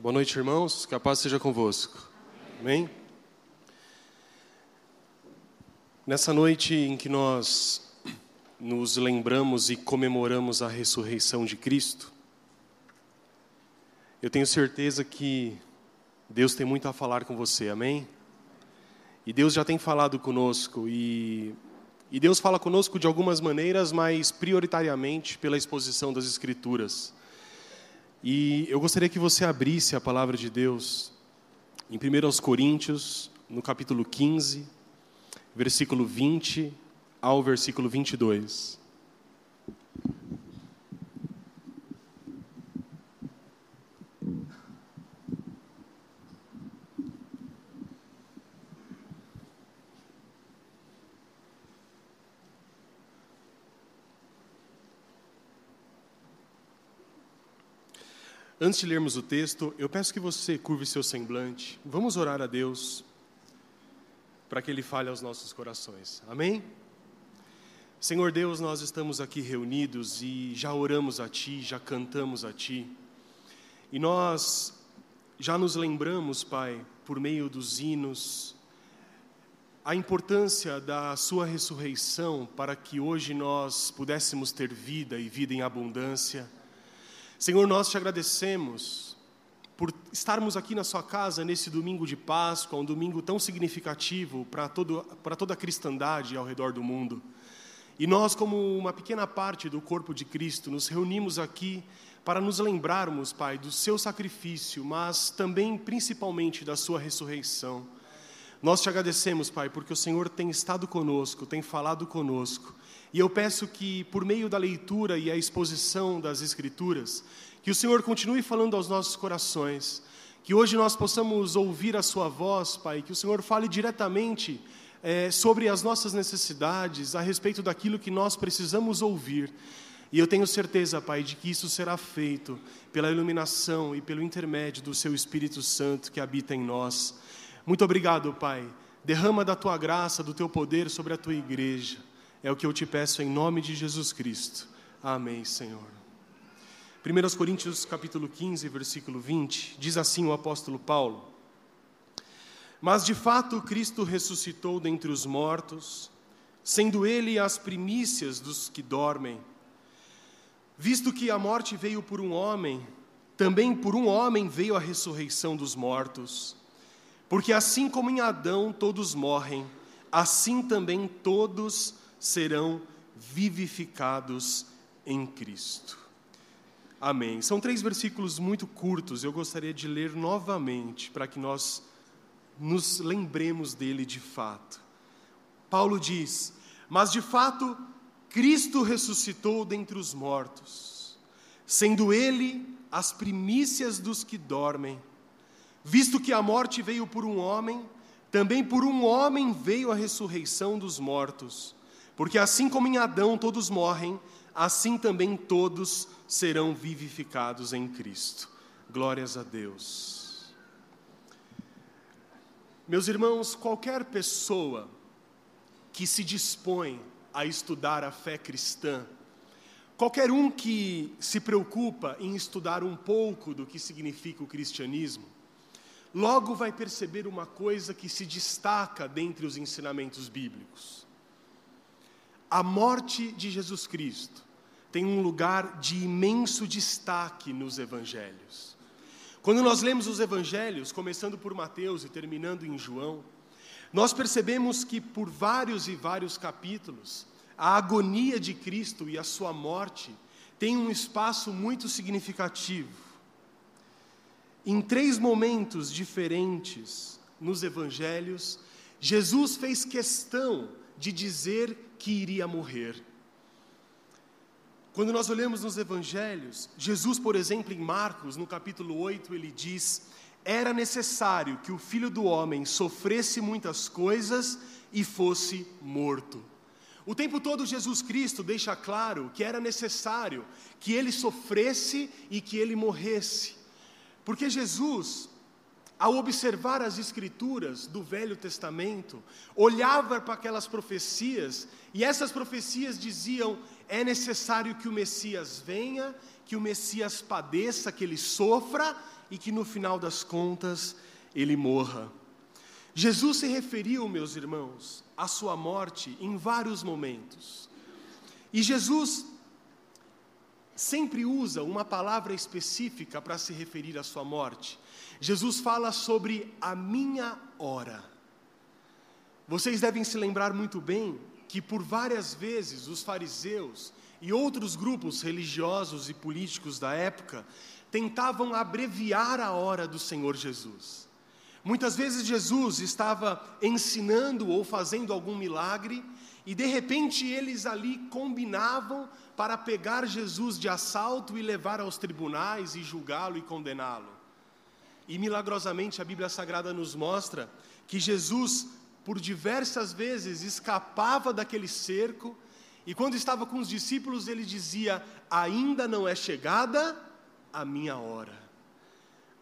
Boa noite, irmãos. Que a paz seja convosco. Amém? Nessa noite em que nós nos lembramos e comemoramos a ressurreição de Cristo, eu tenho certeza que Deus tem muito a falar com você, amém? E Deus já tem falado conosco e, e Deus fala conosco de algumas maneiras, mas prioritariamente pela exposição das Escrituras. E eu gostaria que você abrisse a palavra de Deus em 1 Coríntios, no capítulo 15, versículo 20 ao versículo 22. Antes de lermos o texto, eu peço que você curve seu semblante. Vamos orar a Deus para que Ele fale aos nossos corações. Amém? Senhor Deus, nós estamos aqui reunidos e já oramos a Ti, já cantamos a Ti. E nós já nos lembramos, Pai, por meio dos hinos, a importância da Sua ressurreição para que hoje nós pudéssemos ter vida e vida em abundância. Senhor, nós te agradecemos por estarmos aqui na Sua casa nesse domingo de Páscoa, um domingo tão significativo para, toda a cristandade ao redor do mundo. E nós, como uma pequena parte do corpo de Cristo, nos reunimos aqui para nos lembrarmos, Pai, do Seu sacrifício, mas também, principalmente, da Sua ressurreição. Nós te agradecemos, Pai, porque o Senhor tem estado conosco, tem falado conosco e eu peço que, por meio da leitura e a exposição das Escrituras, que o Senhor continue falando aos nossos corações, que hoje nós possamos ouvir a Sua voz, Pai, que o Senhor fale diretamente é, sobre as nossas necessidades, a respeito daquilo que nós precisamos ouvir. E eu tenho certeza, Pai, de que isso será feito pela iluminação e pelo intermédio do Seu Espírito Santo que habita em nós. Muito obrigado, Pai. Derrama da tua graça, do teu poder sobre a tua igreja. É o que eu te peço em nome de Jesus Cristo. Amém, Senhor. 1 Coríntios capítulo 15, versículo 20, diz assim o apóstolo Paulo: Mas de fato Cristo ressuscitou dentre os mortos, sendo ele as primícias dos que dormem. Visto que a morte veio por um homem, também por um homem veio a ressurreição dos mortos. Porque assim como em Adão todos morrem, assim também todos serão vivificados em Cristo. Amém. São três versículos muito curtos, eu gostaria de ler novamente para que nós nos lembremos dele de fato. Paulo diz: Mas de fato, Cristo ressuscitou dentre os mortos, sendo ele as primícias dos que dormem. Visto que a morte veio por um homem, também por um homem veio a ressurreição dos mortos. Porque assim como em Adão todos morrem, assim também todos serão vivificados em Cristo. Glórias a Deus. Meus irmãos, qualquer pessoa que se dispõe a estudar a fé cristã, qualquer um que se preocupa em estudar um pouco do que significa o cristianismo, logo vai perceber uma coisa que se destaca dentre os ensinamentos bíblicos. A morte de Jesus Cristo tem um lugar de imenso destaque nos evangelhos. Quando nós lemos os evangelhos, começando por Mateus e terminando em João, nós percebemos que por vários e vários capítulos, a agonia de Cristo e a sua morte tem um espaço muito significativo. Em três momentos diferentes nos evangelhos, Jesus fez questão de dizer que iria morrer. Quando nós olhamos nos evangelhos, Jesus, por exemplo, em Marcos, no capítulo 8, ele diz: Era necessário que o filho do homem sofresse muitas coisas e fosse morto. O tempo todo, Jesus Cristo deixa claro que era necessário que ele sofresse e que ele morresse, porque Jesus, ao observar as escrituras do Velho Testamento, olhava para aquelas profecias e essas profecias diziam: é necessário que o Messias venha, que o Messias padeça, que ele sofra e que no final das contas ele morra. Jesus se referiu, meus irmãos, à sua morte em vários momentos. E Jesus sempre usa uma palavra específica para se referir à sua morte. Jesus fala sobre a minha hora. Vocês devem se lembrar muito bem que por várias vezes os fariseus e outros grupos religiosos e políticos da época tentavam abreviar a hora do Senhor Jesus. Muitas vezes Jesus estava ensinando ou fazendo algum milagre e de repente eles ali combinavam para pegar Jesus de assalto e levar aos tribunais e julgá-lo e condená-lo. E milagrosamente a Bíblia Sagrada nos mostra que Jesus, por diversas vezes, escapava daquele cerco, e quando estava com os discípulos, ele dizia: Ainda não é chegada a minha hora.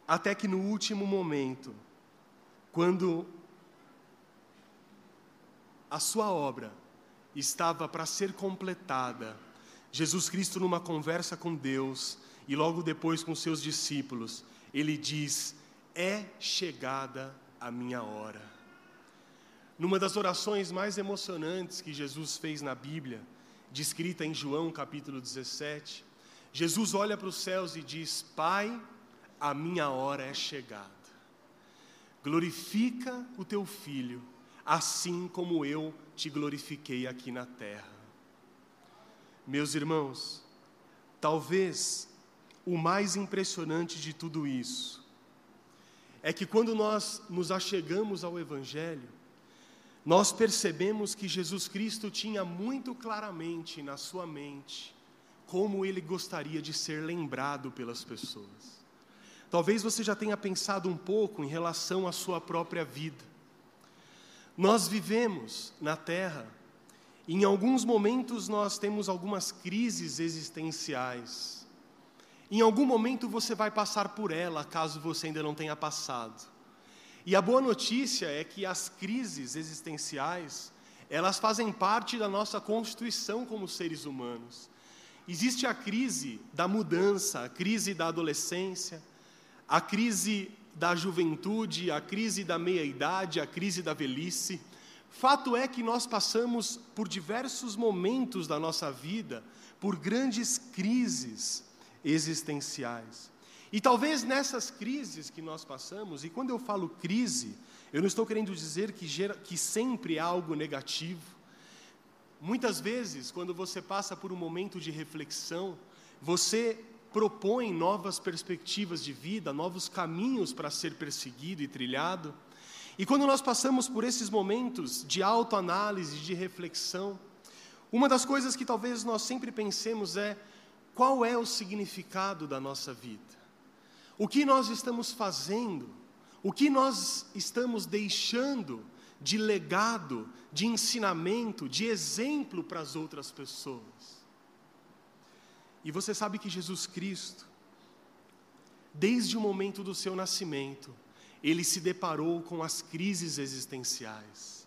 Até que no último momento, quando a sua obra estava para ser completada, Jesus Cristo, numa conversa com Deus e logo depois com seus discípulos, ele diz: É chegada a minha hora. Numa das orações mais emocionantes que Jesus fez na Bíblia, descrita em João capítulo 17, Jesus olha para os céus e diz: Pai, a minha hora é chegada. Glorifica o teu filho, assim como eu te glorifiquei aqui na terra. Meus irmãos, talvez o mais impressionante de tudo isso é que quando nós nos achegamos ao Evangelho, nós percebemos que Jesus Cristo tinha muito claramente na sua mente como ele gostaria de ser lembrado pelas pessoas. Talvez você já tenha pensado um pouco em relação à sua própria vida. Nós vivemos na terra em alguns momentos nós temos algumas crises existenciais. Em algum momento você vai passar por ela, caso você ainda não tenha passado. E a boa notícia é que as crises existenciais, elas fazem parte da nossa constituição como seres humanos. Existe a crise da mudança, a crise da adolescência, a crise da juventude, a crise da meia-idade, a crise da velhice. Fato é que nós passamos por diversos momentos da nossa vida, por grandes crises existenciais. E talvez nessas crises que nós passamos, e quando eu falo crise, eu não estou querendo dizer que, gera, que sempre é algo negativo. Muitas vezes, quando você passa por um momento de reflexão, você propõe novas perspectivas de vida, novos caminhos para ser perseguido e trilhado. E quando nós passamos por esses momentos de autoanálise, de reflexão, uma das coisas que talvez nós sempre pensemos é qual é o significado da nossa vida? O que nós estamos fazendo? O que nós estamos deixando de legado, de ensinamento, de exemplo para as outras pessoas? E você sabe que Jesus Cristo, desde o momento do seu nascimento, ele se deparou com as crises existenciais.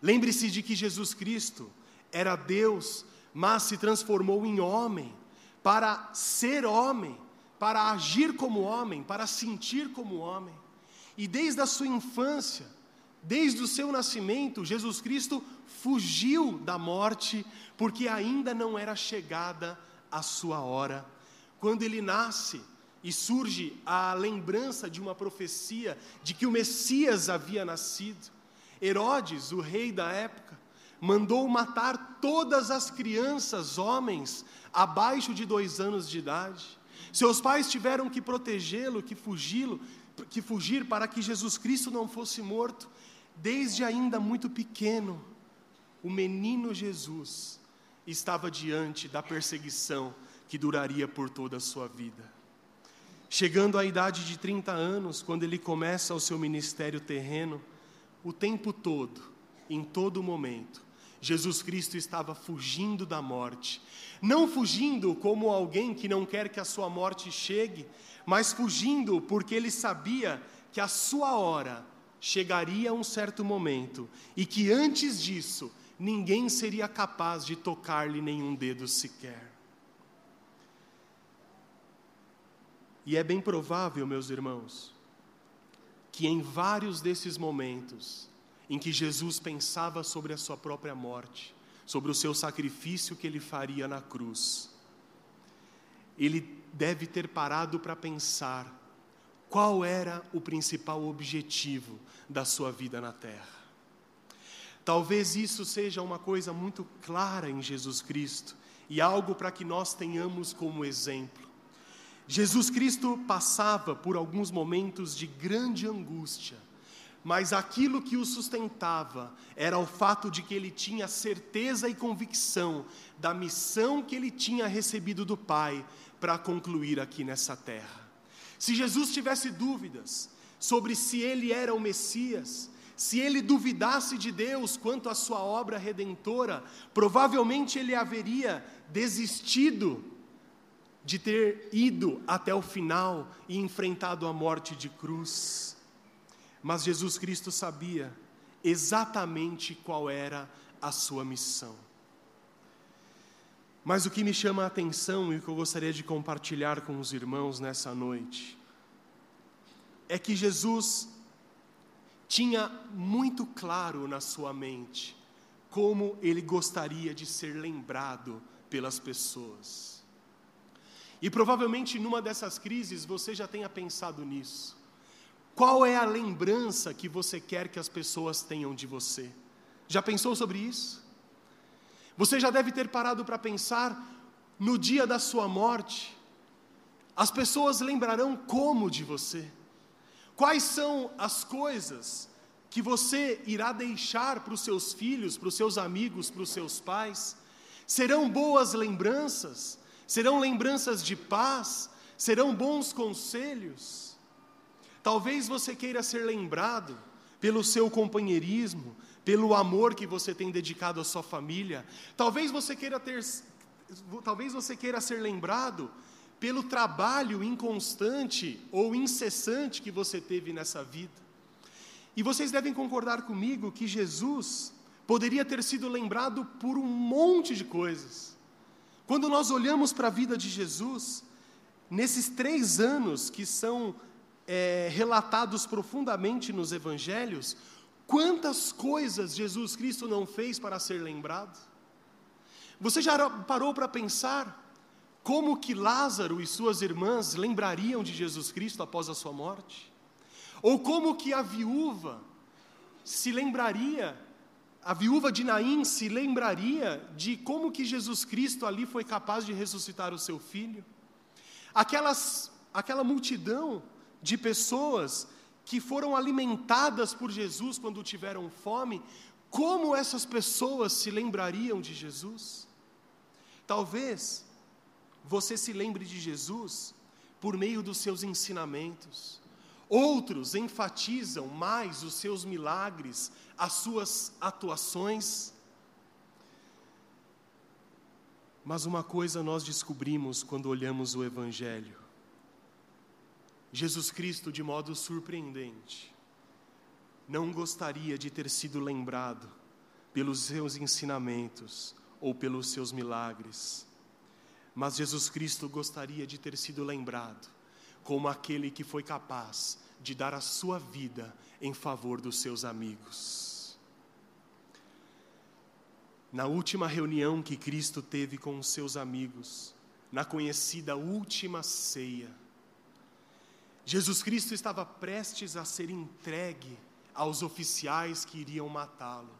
Lembre-se de que Jesus Cristo era Deus, mas se transformou em homem para ser homem, para agir como homem, para sentir como homem. E desde a sua infância, desde o seu nascimento, Jesus Cristo fugiu da morte, porque ainda não era chegada a sua hora. Quando ele nasce, e surge a lembrança de uma profecia de que o Messias havia nascido. Herodes, o rei da época, mandou matar todas as crianças, homens, abaixo de dois anos de idade. Seus pais tiveram que protegê-lo, que fugi-lo, que fugir para que Jesus Cristo não fosse morto. Desde ainda muito pequeno, o menino Jesus estava diante da perseguição que duraria por toda a sua vida. Chegando à idade de 30 anos, quando ele começa o seu ministério terreno, o tempo todo, em todo momento, Jesus Cristo estava fugindo da morte. Não fugindo como alguém que não quer que a sua morte chegue, mas fugindo porque ele sabia que a sua hora chegaria a um certo momento e que antes disso ninguém seria capaz de tocar-lhe nenhum dedo sequer. E é bem provável, meus irmãos, que em vários desses momentos em que Jesus pensava sobre a sua própria morte, sobre o seu sacrifício que ele faria na cruz, ele deve ter parado para pensar qual era o principal objetivo da sua vida na terra. Talvez isso seja uma coisa muito clara em Jesus Cristo e algo para que nós tenhamos como exemplo. Jesus Cristo passava por alguns momentos de grande angústia, mas aquilo que o sustentava era o fato de que ele tinha certeza e convicção da missão que ele tinha recebido do Pai para concluir aqui nessa terra. Se Jesus tivesse dúvidas sobre se ele era o Messias, se ele duvidasse de Deus quanto à sua obra redentora, provavelmente ele haveria desistido de ter ido até o final e enfrentado a morte de cruz. Mas Jesus Cristo sabia exatamente qual era a sua missão. Mas o que me chama a atenção e o que eu gostaria de compartilhar com os irmãos nessa noite é que Jesus tinha muito claro na sua mente como ele gostaria de ser lembrado pelas pessoas. E provavelmente numa dessas crises você já tenha pensado nisso. Qual é a lembrança que você quer que as pessoas tenham de você? Já pensou sobre isso? Você já deve ter parado para pensar no dia da sua morte. As pessoas lembrarão como de você? Quais são as coisas que você irá deixar para os seus filhos, para os seus amigos, para os seus pais? Serão boas lembranças? serão lembranças de paz, serão bons conselhos. Talvez você queira ser lembrado pelo seu companheirismo, pelo amor que você tem dedicado à sua família. Talvez você queira ter talvez você queira ser lembrado pelo trabalho inconstante ou incessante que você teve nessa vida. E vocês devem concordar comigo que Jesus poderia ter sido lembrado por um monte de coisas. Quando nós olhamos para a vida de Jesus, nesses três anos que são é, relatados profundamente nos evangelhos, quantas coisas Jesus Cristo não fez para ser lembrado? Você já parou para pensar como que Lázaro e suas irmãs lembrariam de Jesus Cristo após a sua morte? Ou como que a viúva se lembraria a viúva de Naim se lembraria de como que Jesus Cristo ali foi capaz de ressuscitar o seu filho. Aquelas, aquela multidão de pessoas que foram alimentadas por Jesus quando tiveram fome, como essas pessoas se lembrariam de Jesus? Talvez você se lembre de Jesus por meio dos seus ensinamentos, Outros enfatizam mais os seus milagres, as suas atuações. Mas uma coisa nós descobrimos quando olhamos o Evangelho: Jesus Cristo, de modo surpreendente, não gostaria de ter sido lembrado pelos seus ensinamentos ou pelos seus milagres, mas Jesus Cristo gostaria de ter sido lembrado como aquele que foi capaz de dar a sua vida em favor dos seus amigos. Na última reunião que Cristo teve com os seus amigos, na conhecida última ceia, Jesus Cristo estava prestes a ser entregue aos oficiais que iriam matá-lo.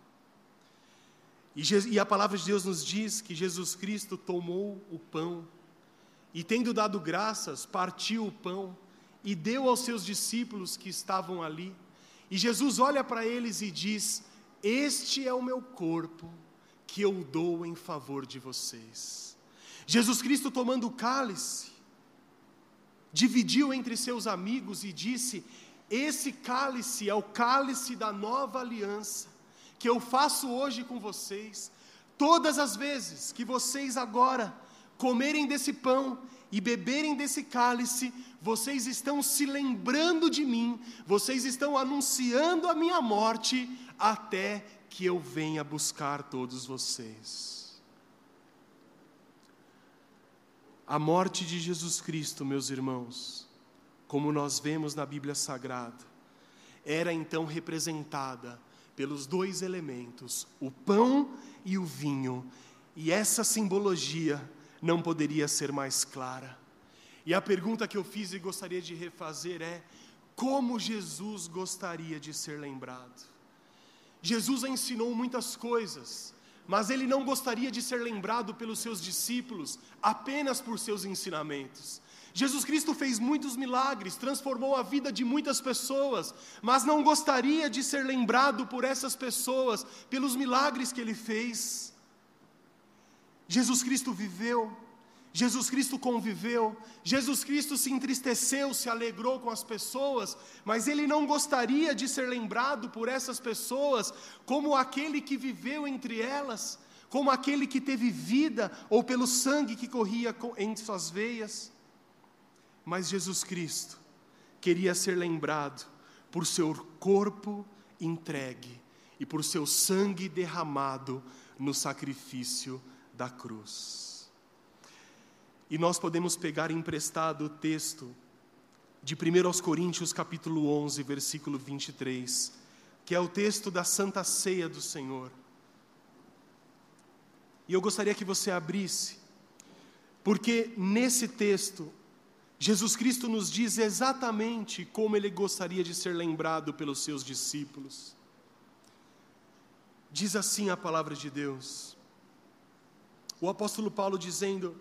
E, a palavra de Deus nos diz que Jesus Cristo tomou o pão e, tendo dado graças, partiu o pão e deu aos seus discípulos que estavam ali. E Jesus olha para eles e diz: Este é o meu corpo que eu dou em favor de vocês. Jesus Cristo, tomando o cálice, dividiu entre seus amigos e disse: Esse cálice é o cálice da nova aliança que eu faço hoje com vocês. Todas as vezes que vocês agora comerem desse pão e beberem desse cálice, vocês estão se lembrando de mim, vocês estão anunciando a minha morte até que eu venha buscar todos vocês. A morte de Jesus Cristo, meus irmãos, como nós vemos na Bíblia Sagrada, era então representada pelos dois elementos, o pão e o vinho, e essa simbologia não poderia ser mais clara. E a pergunta que eu fiz e gostaria de refazer é: como Jesus gostaria de ser lembrado? Jesus ensinou muitas coisas, mas ele não gostaria de ser lembrado pelos seus discípulos apenas por seus ensinamentos. Jesus Cristo fez muitos milagres, transformou a vida de muitas pessoas, mas não gostaria de ser lembrado por essas pessoas pelos milagres que ele fez. Jesus Cristo viveu, Jesus Cristo conviveu, Jesus Cristo se entristeceu, se alegrou com as pessoas, mas ele não gostaria de ser lembrado por essas pessoas como aquele que viveu entre elas, como aquele que teve vida ou pelo sangue que corria em suas veias. Mas Jesus Cristo queria ser lembrado por seu corpo entregue e por seu sangue derramado no sacrifício da cruz. E nós podemos pegar emprestado o texto de 1 Coríntios capítulo 11, versículo 23, que é o texto da Santa Ceia do Senhor. E eu gostaria que você abrisse, porque nesse texto Jesus Cristo nos diz exatamente como ele gostaria de ser lembrado pelos seus discípulos. Diz assim a palavra de Deus. O apóstolo Paulo dizendo: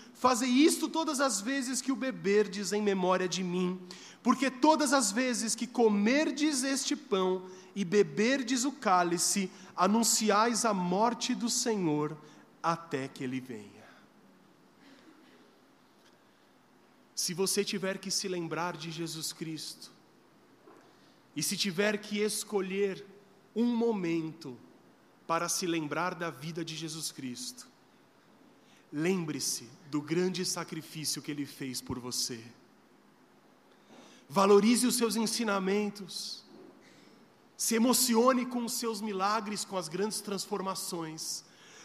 Fazei isto todas as vezes que o beberdes em memória de mim. Porque todas as vezes que comerdes este pão e beberdes o cálice, anunciais a morte do Senhor até que ele venha. se você tiver que se lembrar de Jesus Cristo, e se tiver que escolher um momento para se lembrar da vida de Jesus Cristo, lembre-se do grande sacrifício que ele fez por você. Valorize os seus ensinamentos, se emocione com os seus milagres, com as grandes transformações,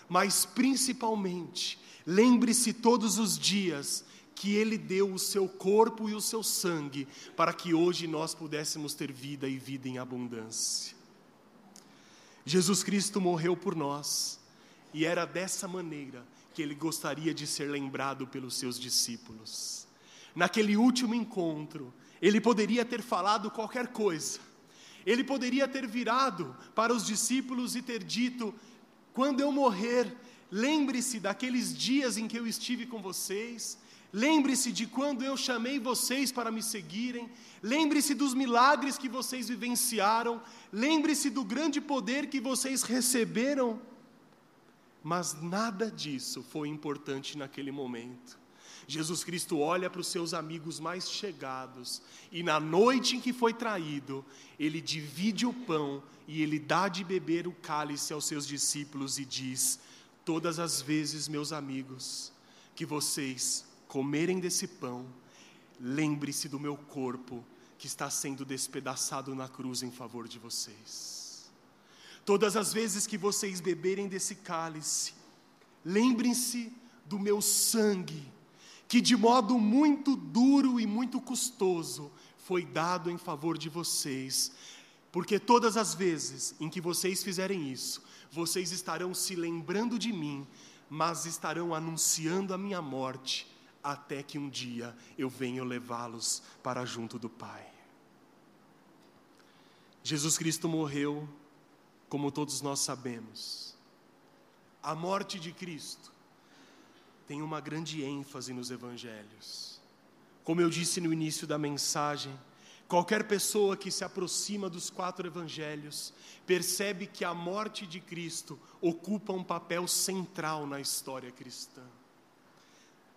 mas principalmente, lembre-se todos os dias que Ele deu o seu corpo e o seu sangue para que hoje nós pudéssemos ter vida e vida em abundância. Jesus Cristo morreu por nós e era dessa maneira que Ele gostaria de ser lembrado pelos seus discípulos. Naquele último encontro, Ele poderia ter falado qualquer coisa, Ele poderia ter virado para os discípulos e ter dito: quando eu morrer, lembre-se daqueles dias em que eu estive com vocês Lembre-se de quando eu chamei vocês para me seguirem. Lembre-se dos milagres que vocês vivenciaram. Lembre-se do grande poder que vocês receberam. Mas nada disso foi importante naquele momento. Jesus Cristo olha para os seus amigos mais chegados e na noite em que foi traído, ele divide o pão e ele dá de beber o cálice aos seus discípulos e diz: Todas as vezes, meus amigos, que vocês comerem desse pão, lembre-se do meu corpo que está sendo despedaçado na cruz em favor de vocês. Todas as vezes que vocês beberem desse cálice, lembrem-se do meu sangue, que de modo muito duro e muito custoso foi dado em favor de vocês, porque todas as vezes em que vocês fizerem isso, vocês estarão se lembrando de mim, mas estarão anunciando a minha morte até que um dia eu venha levá-los para junto do Pai. Jesus Cristo morreu, como todos nós sabemos. A morte de Cristo tem uma grande ênfase nos evangelhos. Como eu disse no início da mensagem, Qualquer pessoa que se aproxima dos quatro evangelhos percebe que a morte de Cristo ocupa um papel central na história cristã.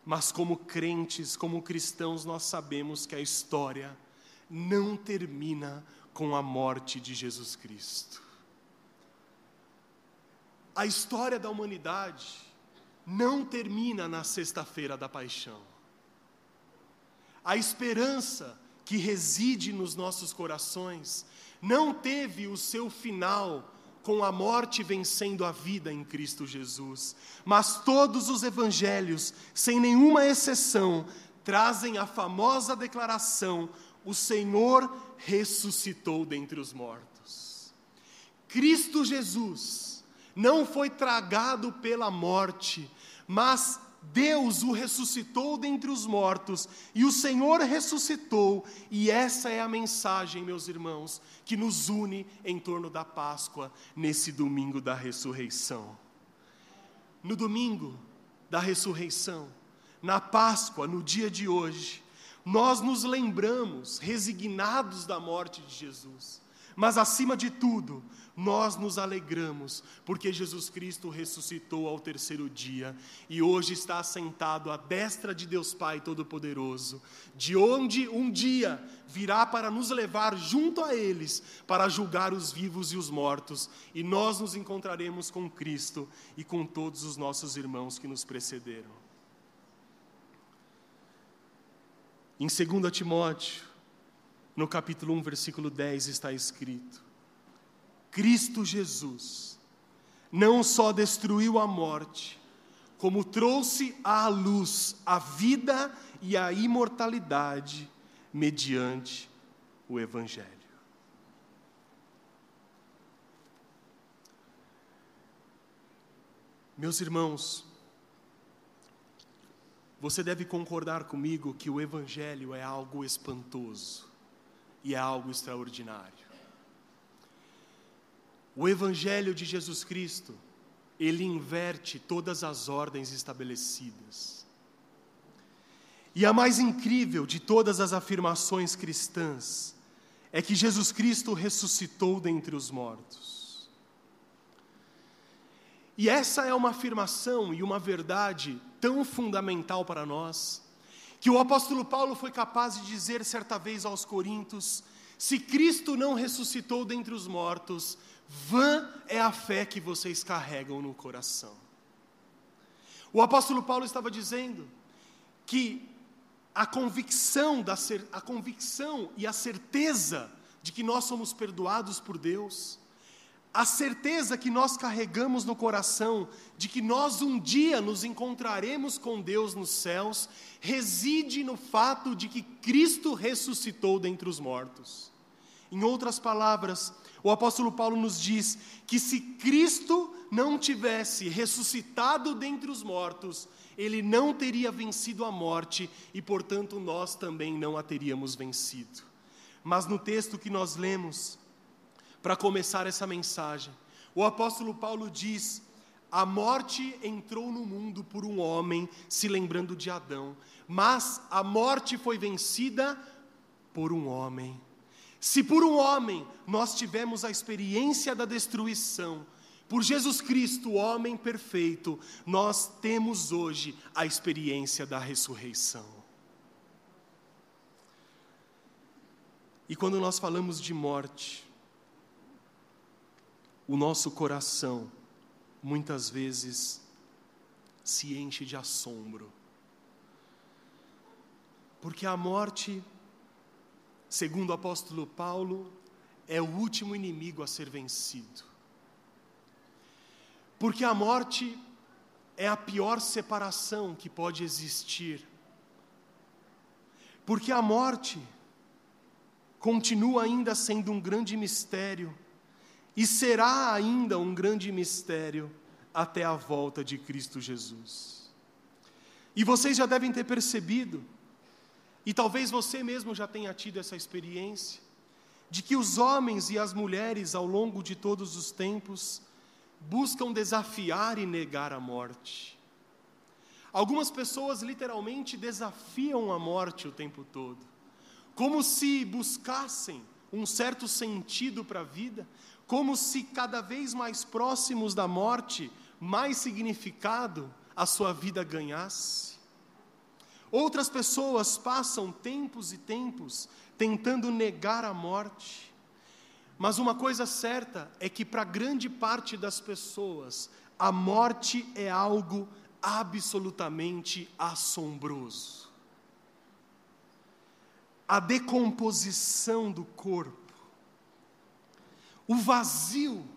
Mas, como crentes, como cristãos, nós sabemos que a história não termina com a morte de Jesus Cristo. A história da humanidade não termina na sexta-feira da paixão. A esperança que reside nos nossos corações não teve o seu final com a morte vencendo a vida em Cristo Jesus, mas todos os evangelhos, sem nenhuma exceção, trazem a famosa declaração: o Senhor ressuscitou dentre os mortos. Cristo Jesus não foi tragado pela morte, mas Deus o ressuscitou dentre os mortos, e o Senhor ressuscitou, e essa é a mensagem, meus irmãos, que nos une em torno da Páscoa, nesse domingo da ressurreição. No domingo da ressurreição, na Páscoa, no dia de hoje, nós nos lembramos, resignados da morte de Jesus, mas acima de tudo, nós nos alegramos, porque Jesus Cristo ressuscitou ao terceiro dia e hoje está assentado à destra de Deus Pai Todo-Poderoso, de onde um dia virá para nos levar junto a eles, para julgar os vivos e os mortos, e nós nos encontraremos com Cristo e com todos os nossos irmãos que nos precederam. Em 2 Timóteo, no capítulo 1, versículo 10, está escrito: Cristo Jesus não só destruiu a morte, como trouxe à luz a vida e a imortalidade mediante o Evangelho. Meus irmãos, você deve concordar comigo que o Evangelho é algo espantoso e é algo extraordinário. O Evangelho de Jesus Cristo, ele inverte todas as ordens estabelecidas. E a mais incrível de todas as afirmações cristãs é que Jesus Cristo ressuscitou dentre os mortos. E essa é uma afirmação e uma verdade tão fundamental para nós, que o apóstolo Paulo foi capaz de dizer certa vez aos Coríntios: se Cristo não ressuscitou dentre os mortos, Vã é a fé que vocês carregam no coração. O apóstolo Paulo estava dizendo que a convicção, da a convicção e a certeza de que nós somos perdoados por Deus, a certeza que nós carregamos no coração de que nós um dia nos encontraremos com Deus nos céus, reside no fato de que Cristo ressuscitou dentre os mortos. Em outras palavras, o apóstolo Paulo nos diz que se Cristo não tivesse ressuscitado dentre os mortos, ele não teria vencido a morte e, portanto, nós também não a teríamos vencido. Mas no texto que nós lemos, para começar essa mensagem, o apóstolo Paulo diz: a morte entrou no mundo por um homem, se lembrando de Adão, mas a morte foi vencida por um homem. Se por um homem nós tivemos a experiência da destruição, por Jesus Cristo, homem perfeito, nós temos hoje a experiência da ressurreição. E quando nós falamos de morte, o nosso coração muitas vezes se enche de assombro. Porque a morte segundo o apóstolo Paulo, é o último inimigo a ser vencido. Porque a morte é a pior separação que pode existir. Porque a morte continua ainda sendo um grande mistério e será ainda um grande mistério até a volta de Cristo Jesus. E vocês já devem ter percebido e talvez você mesmo já tenha tido essa experiência, de que os homens e as mulheres, ao longo de todos os tempos, buscam desafiar e negar a morte. Algumas pessoas literalmente desafiam a morte o tempo todo. como se buscassem um certo sentido para a vida, como se cada vez mais próximos da morte, mais significado a sua vida ganhasse. Outras pessoas passam tempos e tempos tentando negar a morte, mas uma coisa certa é que para grande parte das pessoas, a morte é algo absolutamente assombroso. A decomposição do corpo, o vazio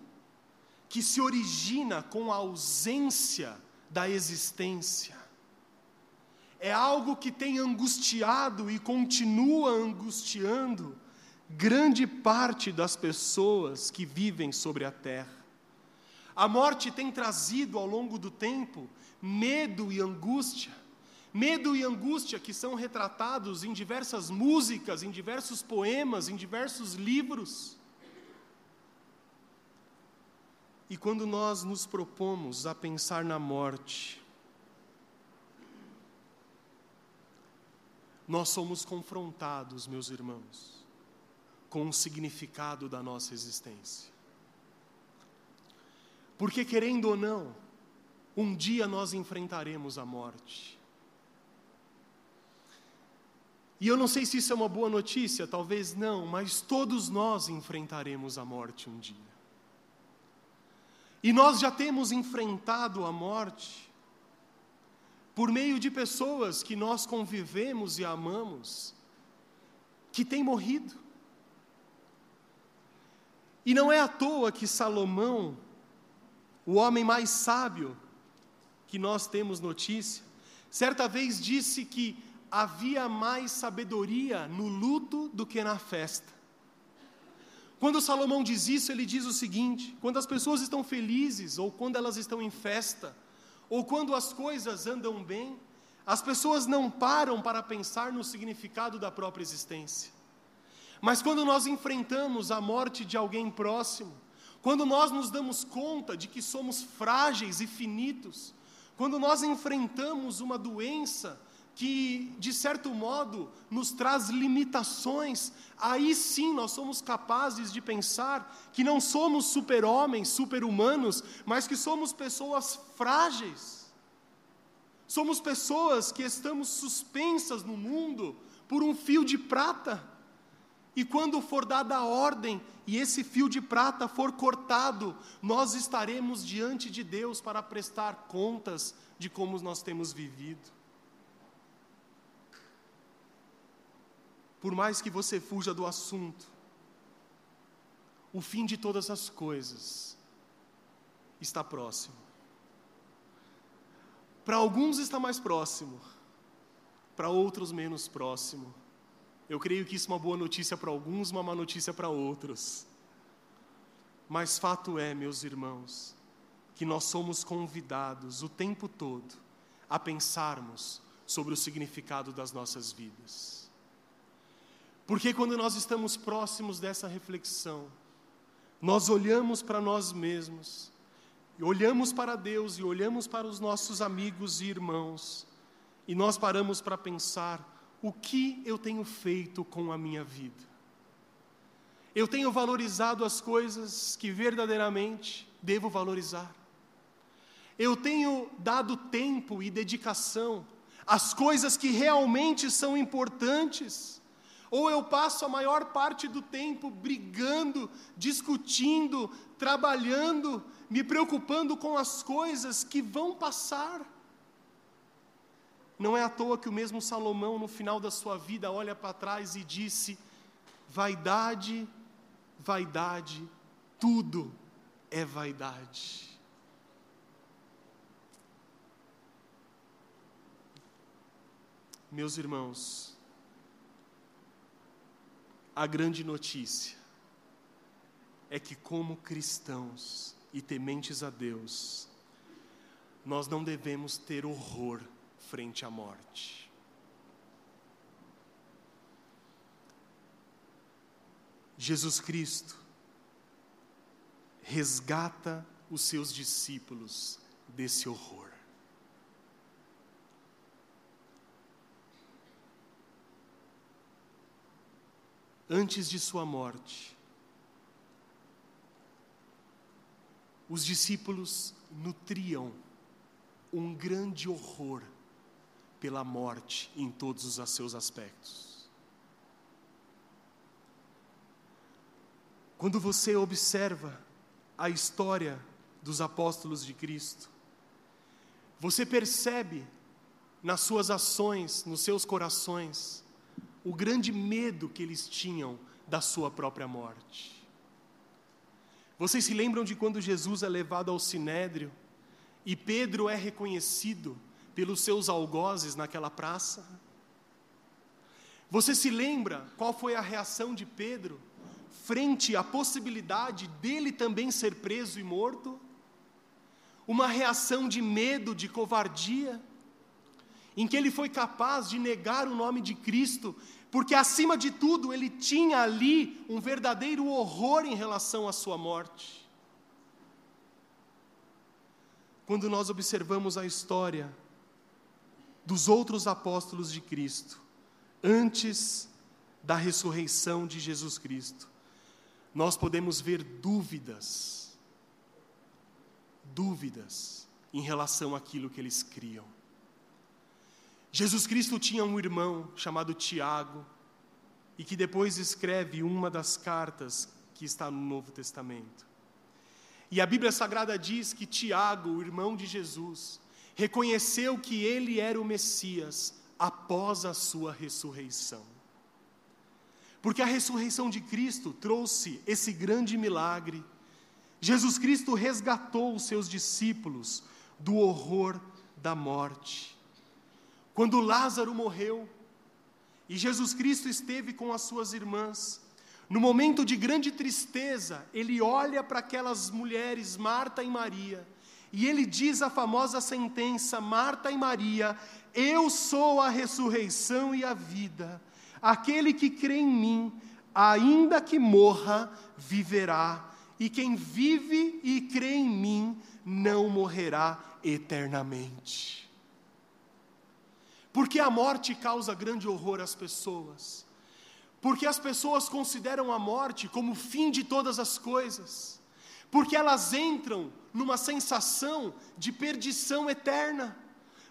que se origina com a ausência da existência, é algo que tem angustiado e continua angustiando grande parte das pessoas que vivem sobre a terra. A morte tem trazido ao longo do tempo medo e angústia. Medo e angústia que são retratados em diversas músicas, em diversos poemas, em diversos livros. E quando nós nos propomos a pensar na morte, nós somos confrontados, meus irmãos, com o significado da nossa existência. Porque, querendo ou não, um dia nós enfrentaremos a morte. E eu não sei se isso é uma boa notícia, talvez não, mas todos nós enfrentaremos a morte um dia. E nós já temos enfrentado a morte por meio de pessoas que nós convivemos e amamos, que têm morrido. E não é à toa que Salomão, o homem mais sábio que nós temos notícia, certa vez disse que havia mais sabedoria no luto do que na festa. Quando Salomão diz isso, ele diz o seguinte: quando as pessoas estão felizes, ou quando elas estão em festa, ou quando as coisas andam bem, as pessoas não param para pensar no significado da própria existência. Mas quando nós enfrentamos a morte de alguém próximo, quando nós nos damos conta de que somos frágeis e finitos, quando nós enfrentamos uma doença que, de certo modo, nos traz limitações, aí sim nós somos capazes de pensar que não somos super-homens, super-humanos, mas que somos pessoas frágeis. Somos pessoas que estamos suspensas no mundo por um fio de prata. E quando for dada a ordem e esse fio de prata for cortado, nós estaremos diante de Deus para prestar contas de como nós temos vivido. Por mais que você fuja do assunto, o fim de todas as coisas está próximo. Para alguns está mais próximo, para outros menos próximo. Eu creio que isso é uma boa notícia para alguns, uma má notícia para outros. Mas fato é, meus irmãos, que nós somos convidados o tempo todo a pensarmos sobre o significado das nossas vidas. Porque quando nós estamos próximos dessa reflexão, nós olhamos para nós mesmos, olhamos para Deus e olhamos para os nossos amigos e irmãos, e nós paramos para pensar o que eu tenho feito com a minha vida. Eu tenho valorizado as coisas que verdadeiramente devo valorizar. Eu tenho dado tempo e dedicação às coisas que realmente são importantes. Ou eu passo a maior parte do tempo brigando, discutindo, trabalhando, me preocupando com as coisas que vão passar. Não é à toa que o mesmo Salomão, no final da sua vida, olha para trás e disse: vaidade, vaidade, tudo é vaidade. Meus irmãos, a grande notícia é que, como cristãos e tementes a Deus, nós não devemos ter horror frente à morte. Jesus Cristo resgata os seus discípulos desse horror. Antes de sua morte, os discípulos nutriam um grande horror pela morte em todos os seus aspectos. Quando você observa a história dos apóstolos de Cristo, você percebe nas suas ações, nos seus corações, o grande medo que eles tinham da sua própria morte. Vocês se lembram de quando Jesus é levado ao sinédrio e Pedro é reconhecido pelos seus algozes naquela praça? Você se lembra qual foi a reação de Pedro frente à possibilidade dele também ser preso e morto? Uma reação de medo, de covardia, em que ele foi capaz de negar o nome de Cristo, porque acima de tudo ele tinha ali um verdadeiro horror em relação à sua morte. Quando nós observamos a história dos outros apóstolos de Cristo, antes da ressurreição de Jesus Cristo, nós podemos ver dúvidas, dúvidas em relação àquilo que eles criam. Jesus Cristo tinha um irmão chamado Tiago, e que depois escreve uma das cartas que está no Novo Testamento. E a Bíblia Sagrada diz que Tiago, o irmão de Jesus, reconheceu que ele era o Messias após a sua ressurreição. Porque a ressurreição de Cristo trouxe esse grande milagre. Jesus Cristo resgatou os seus discípulos do horror da morte. Quando Lázaro morreu e Jesus Cristo esteve com as suas irmãs, no momento de grande tristeza, ele olha para aquelas mulheres, Marta e Maria, e ele diz a famosa sentença: Marta e Maria, eu sou a ressurreição e a vida. Aquele que crê em mim, ainda que morra, viverá. E quem vive e crê em mim, não morrerá eternamente. Porque a morte causa grande horror às pessoas. Porque as pessoas consideram a morte como o fim de todas as coisas porque elas entram numa sensação de perdição eterna.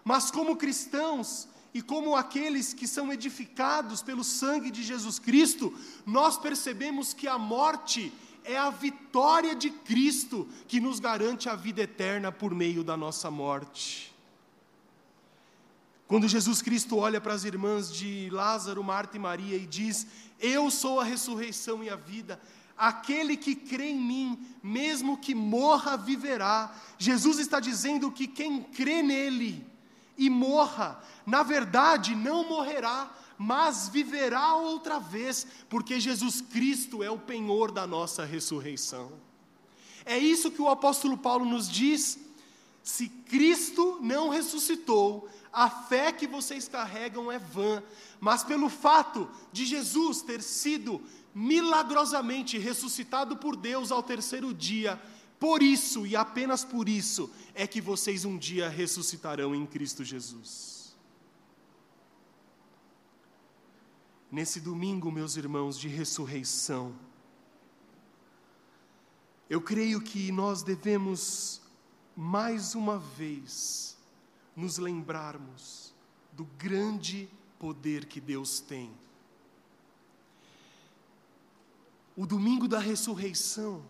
Mas, como cristãos e como aqueles que são edificados pelo sangue de Jesus Cristo, nós percebemos que a morte é a vitória de Cristo que nos garante a vida eterna por meio da nossa morte. Quando Jesus Cristo olha para as irmãs de Lázaro, Marta e Maria e diz: Eu sou a ressurreição e a vida, Aquele que crê em mim, mesmo que morra, viverá. Jesus está dizendo que quem crê nele e morra, na verdade não morrerá, mas viverá outra vez, porque Jesus Cristo é o penhor da nossa ressurreição. É isso que o apóstolo Paulo nos diz. Se Cristo não ressuscitou, a fé que vocês carregam é vã, mas pelo fato de Jesus ter sido milagrosamente ressuscitado por Deus ao terceiro dia, por isso e apenas por isso é que vocês um dia ressuscitarão em Cristo Jesus. Nesse domingo, meus irmãos, de ressurreição, eu creio que nós devemos, mais uma vez, nos lembrarmos do grande poder que Deus tem o domingo da ressurreição,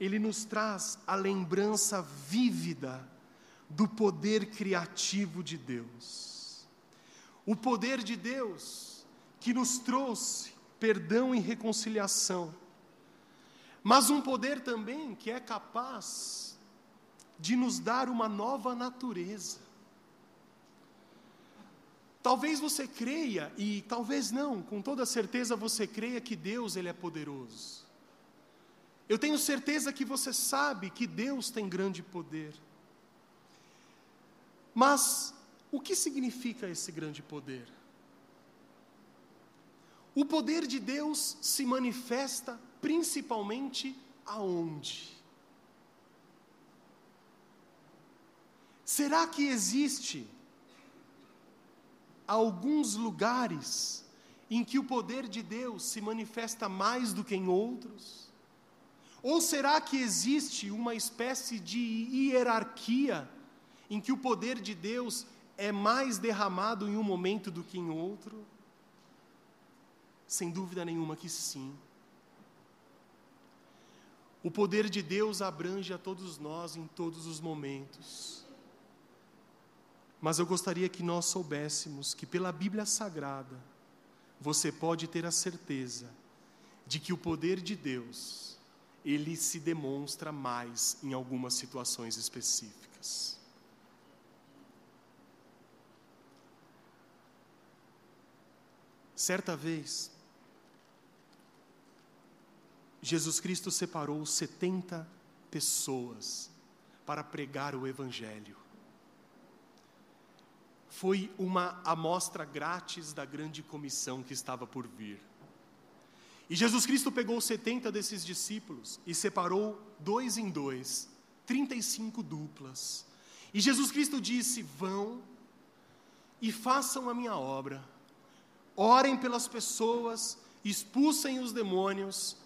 ele nos traz a lembrança vívida do poder criativo de Deus. O poder de Deus que nos trouxe perdão e reconciliação, mas um poder também que é capaz de nos dar uma nova natureza. Talvez você creia e talvez não, com toda certeza você creia que Deus ele é poderoso. Eu tenho certeza que você sabe que Deus tem grande poder. Mas o que significa esse grande poder? O poder de Deus se manifesta principalmente aonde? Será que existe alguns lugares em que o poder de Deus se manifesta mais do que em outros? Ou será que existe uma espécie de hierarquia em que o poder de Deus é mais derramado em um momento do que em outro? Sem dúvida nenhuma que sim. O poder de Deus abrange a todos nós em todos os momentos. Mas eu gostaria que nós soubéssemos que pela Bíblia Sagrada, você pode ter a certeza de que o poder de Deus, ele se demonstra mais em algumas situações específicas. Certa vez, Jesus Cristo separou 70 pessoas para pregar o Evangelho foi uma amostra grátis da grande comissão que estava por vir. E Jesus Cristo pegou 70 desses discípulos e separou dois em dois, 35 duplas. E Jesus Cristo disse: Vão e façam a minha obra, orem pelas pessoas, expulsem os demônios,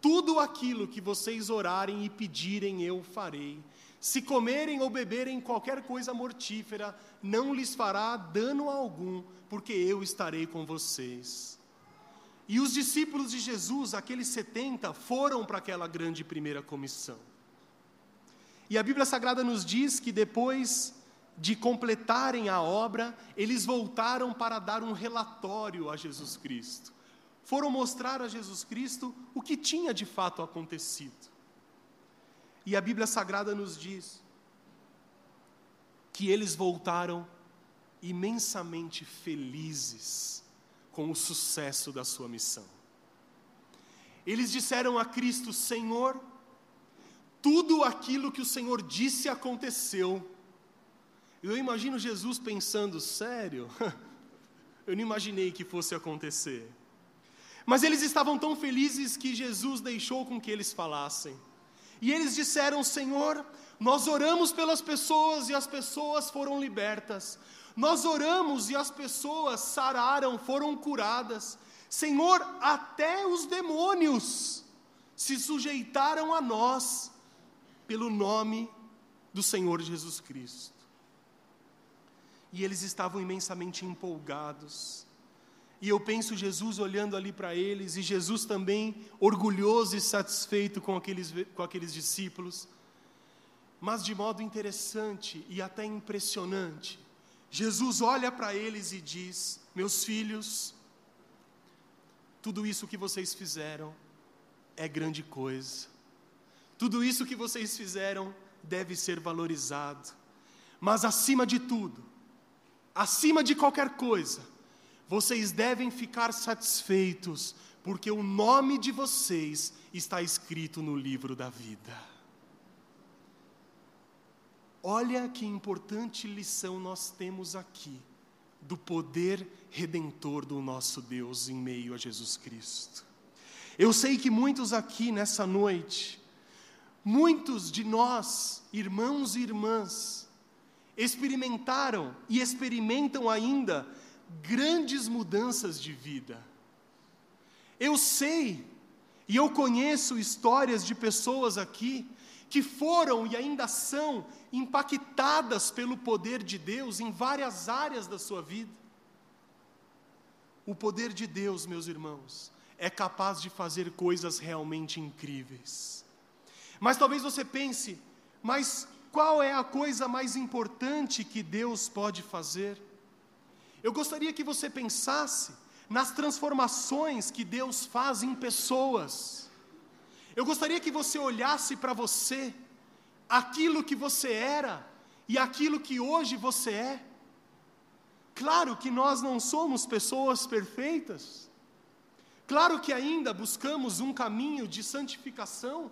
tudo aquilo que vocês orarem e pedirem eu farei. Se comerem ou beberem qualquer coisa mortífera, não lhes fará dano algum, porque eu estarei com vocês. E os discípulos de Jesus, aqueles setenta, foram para aquela grande primeira comissão. E a Bíblia Sagrada nos diz que depois de completarem a obra, eles voltaram para dar um relatório a Jesus Cristo. Foram mostrar a Jesus Cristo o que tinha de fato acontecido. E a Bíblia Sagrada nos diz que eles voltaram imensamente felizes com o sucesso da sua missão. Eles disseram a Cristo: Senhor, tudo aquilo que o Senhor disse aconteceu. Eu imagino Jesus pensando: sério? Eu não imaginei que fosse acontecer. Mas eles estavam tão felizes que Jesus deixou com que eles falassem. E eles disseram: Senhor, nós oramos pelas pessoas e as pessoas foram libertas. Nós oramos e as pessoas sararam, foram curadas. Senhor, até os demônios se sujeitaram a nós pelo nome do Senhor Jesus Cristo. E eles estavam imensamente empolgados. E eu penso Jesus olhando ali para eles, e Jesus também orgulhoso e satisfeito com aqueles, com aqueles discípulos. Mas de modo interessante e até impressionante, Jesus olha para eles e diz: Meus filhos, tudo isso que vocês fizeram é grande coisa, tudo isso que vocês fizeram deve ser valorizado, mas acima de tudo, acima de qualquer coisa, vocês devem ficar satisfeitos, porque o nome de vocês está escrito no livro da vida. Olha que importante lição nós temos aqui do poder redentor do nosso Deus em meio a Jesus Cristo. Eu sei que muitos aqui nessa noite, muitos de nós, irmãos e irmãs, experimentaram e experimentam ainda grandes mudanças de vida. Eu sei e eu conheço histórias de pessoas aqui que foram e ainda são impactadas pelo poder de Deus em várias áreas da sua vida. O poder de Deus, meus irmãos, é capaz de fazer coisas realmente incríveis. Mas talvez você pense, mas qual é a coisa mais importante que Deus pode fazer? Eu gostaria que você pensasse nas transformações que Deus faz em pessoas. Eu gostaria que você olhasse para você, aquilo que você era e aquilo que hoje você é. Claro que nós não somos pessoas perfeitas. Claro que ainda buscamos um caminho de santificação.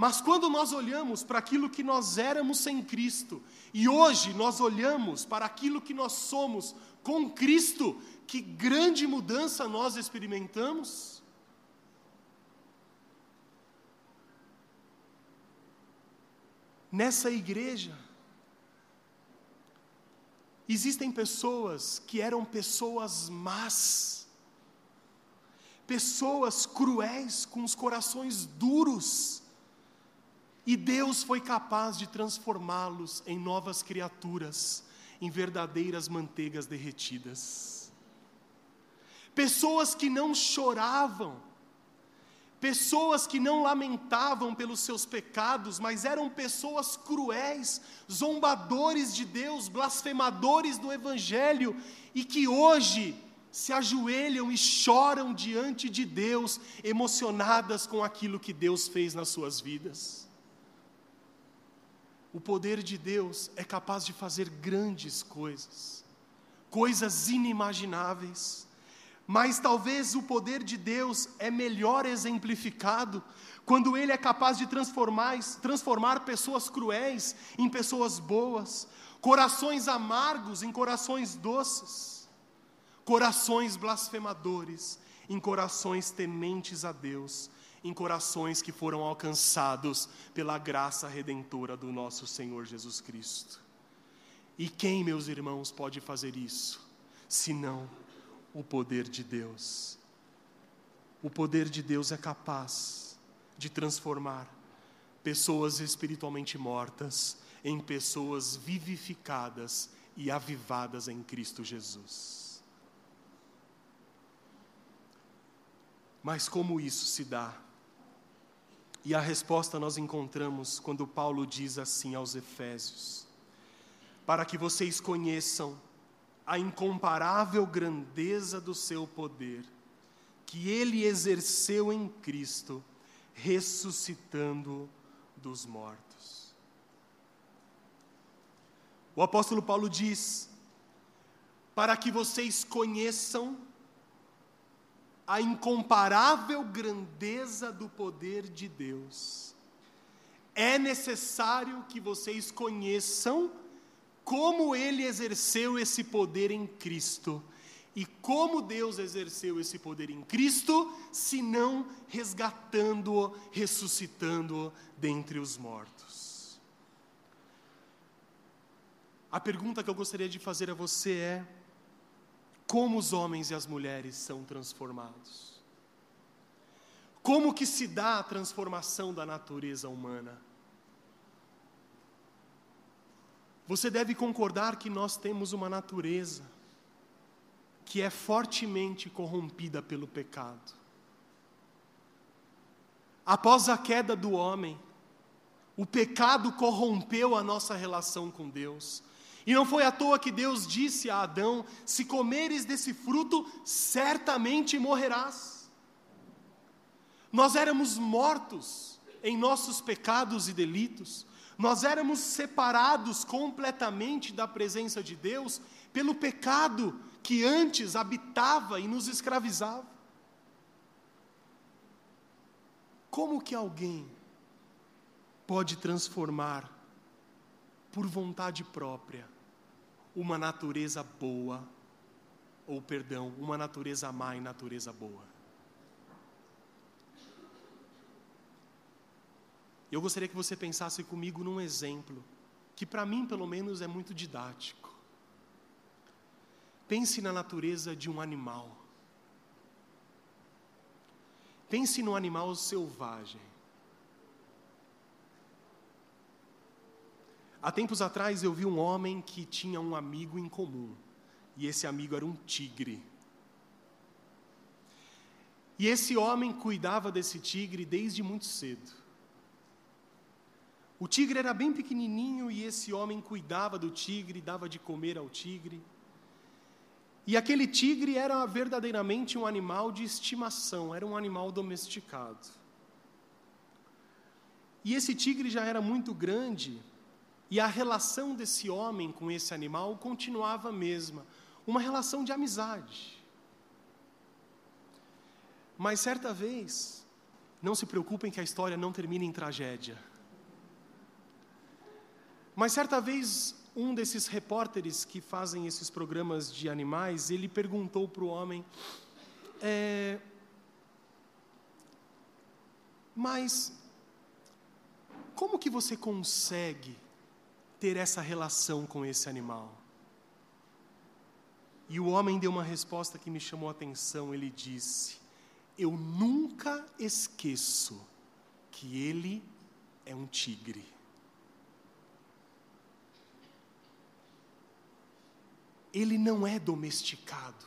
Mas quando nós olhamos para aquilo que nós éramos sem Cristo, e hoje nós olhamos para aquilo que nós somos com Cristo, que grande mudança nós experimentamos. Nessa igreja, existem pessoas que eram pessoas más, pessoas cruéis com os corações duros. E Deus foi capaz de transformá-los em novas criaturas, em verdadeiras manteigas derretidas. Pessoas que não choravam, pessoas que não lamentavam pelos seus pecados, mas eram pessoas cruéis, zombadores de Deus, blasfemadores do Evangelho, e que hoje se ajoelham e choram diante de Deus, emocionadas com aquilo que Deus fez nas suas vidas. O poder de Deus é capaz de fazer grandes coisas, coisas inimagináveis. Mas talvez o poder de Deus é melhor exemplificado quando Ele é capaz de transformar, transformar pessoas cruéis em pessoas boas, corações amargos em corações doces, corações blasfemadores em corações tementes a Deus, em corações que foram alcançados pela graça redentora do nosso Senhor Jesus Cristo. E quem, meus irmãos, pode fazer isso, senão o poder de Deus. O poder de Deus é capaz de transformar pessoas espiritualmente mortas em pessoas vivificadas e avivadas em Cristo Jesus. Mas como isso se dá? E a resposta nós encontramos quando Paulo diz assim aos Efésios: Para que vocês conheçam a incomparável grandeza do seu poder, que ele exerceu em Cristo, ressuscitando dos mortos. O apóstolo Paulo diz: para que vocês conheçam a incomparável grandeza do poder de Deus, é necessário que vocês conheçam como ele exerceu esse poder em Cristo. E como Deus exerceu esse poder em Cristo, se não resgatando-o, ressuscitando-o dentre os mortos. A pergunta que eu gostaria de fazer a você é: como os homens e as mulheres são transformados? Como que se dá a transformação da natureza humana? Você deve concordar que nós temos uma natureza que é fortemente corrompida pelo pecado. Após a queda do homem, o pecado corrompeu a nossa relação com Deus. E não foi à toa que Deus disse a Adão: Se comeres desse fruto, certamente morrerás. Nós éramos mortos em nossos pecados e delitos, nós éramos separados completamente da presença de Deus pelo pecado que antes habitava e nos escravizava. Como que alguém pode transformar, por vontade própria, uma natureza boa, ou perdão, uma natureza má em natureza boa? Eu gostaria que você pensasse comigo num exemplo, que para mim, pelo menos, é muito didático. Pense na natureza de um animal. Pense no animal selvagem. Há tempos atrás eu vi um homem que tinha um amigo em comum, e esse amigo era um tigre. E esse homem cuidava desse tigre desde muito cedo. O tigre era bem pequenininho e esse homem cuidava do tigre, dava de comer ao tigre. E aquele tigre era verdadeiramente um animal de estimação, era um animal domesticado. E esse tigre já era muito grande, e a relação desse homem com esse animal continuava a mesma, uma relação de amizade. Mas certa vez, não se preocupem que a história não termina em tragédia. Mas certa vez, um desses repórteres que fazem esses programas de animais, ele perguntou para o homem: é, Mas como que você consegue ter essa relação com esse animal? E o homem deu uma resposta que me chamou a atenção. Ele disse: eu nunca esqueço que ele é um tigre. Ele não é domesticado.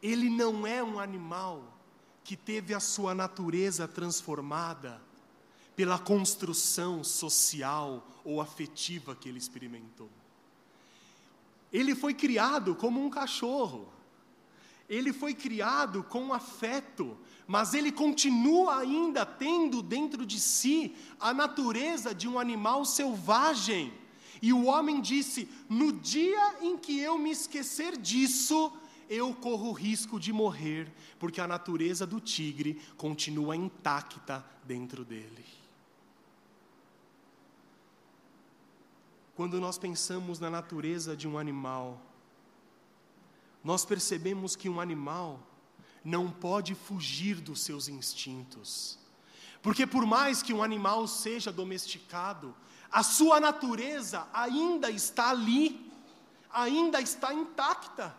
Ele não é um animal que teve a sua natureza transformada pela construção social ou afetiva que ele experimentou. Ele foi criado como um cachorro. Ele foi criado com afeto, mas ele continua ainda tendo dentro de si a natureza de um animal selvagem. E o homem disse: No dia em que eu me esquecer disso, eu corro o risco de morrer, porque a natureza do tigre continua intacta dentro dele. Quando nós pensamos na natureza de um animal, nós percebemos que um animal não pode fugir dos seus instintos. Porque, por mais que um animal seja domesticado, a sua natureza ainda está ali, ainda está intacta.